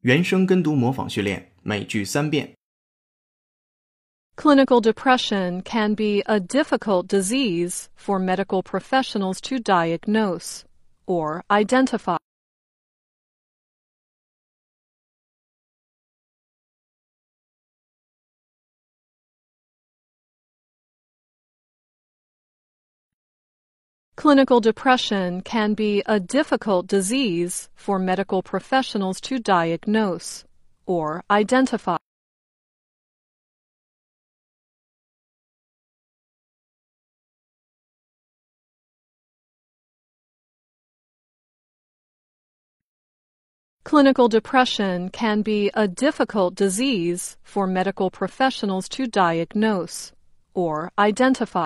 原声跟读模仿训练，每句三遍。 Clinical depression can be a difficult disease for medical professionals to diagnose or identify. Clinical depression can be a difficult disease for medical professionals to diagnose or identify. Clinical depression can be a difficult disease for medical professionals to diagnose or identify.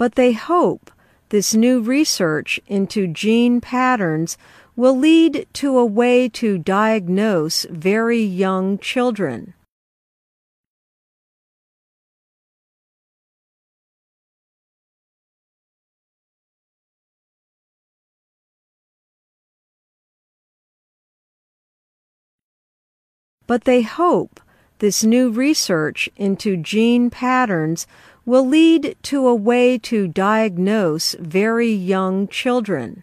But they hope this new research into gene patterns will lead to a way to diagnose very young children. But they hope this new research into gene patterns will lead to a way to diagnose very young children.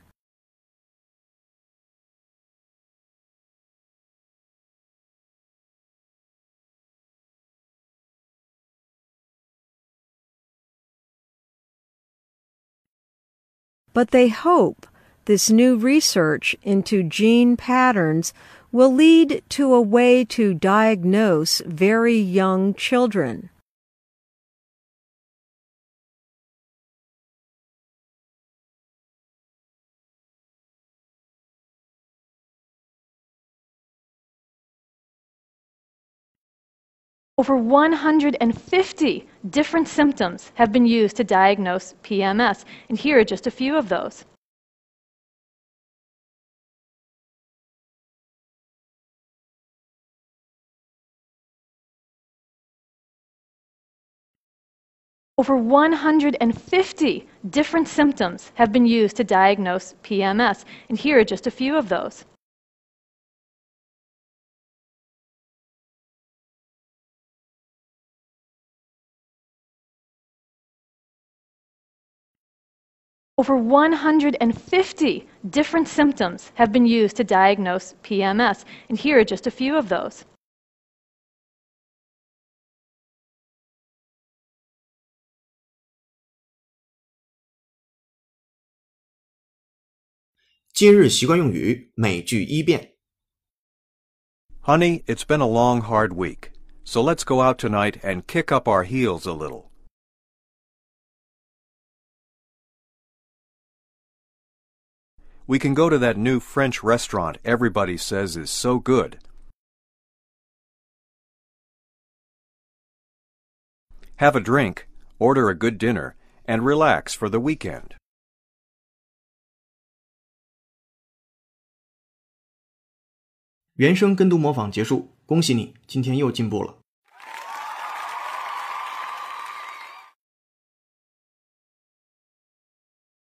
But they hope this new research into gene patterns will lead to a way to diagnose very young children. Over 150 different symptoms have been used to diagnose PMS, and here are just a few of those. Over 150 different symptoms have been used to diagnose PMS, and here are just a few of those. Over 150 different symptoms have been used to diagnose PMS, and here are just a few of those. Honey, it's been a long, hard week, so let's go out tonight and kick up our heels a little. We can go to that new French restaurant everybody says is so good. Have a drink, order a good dinner, and relax for the weekend.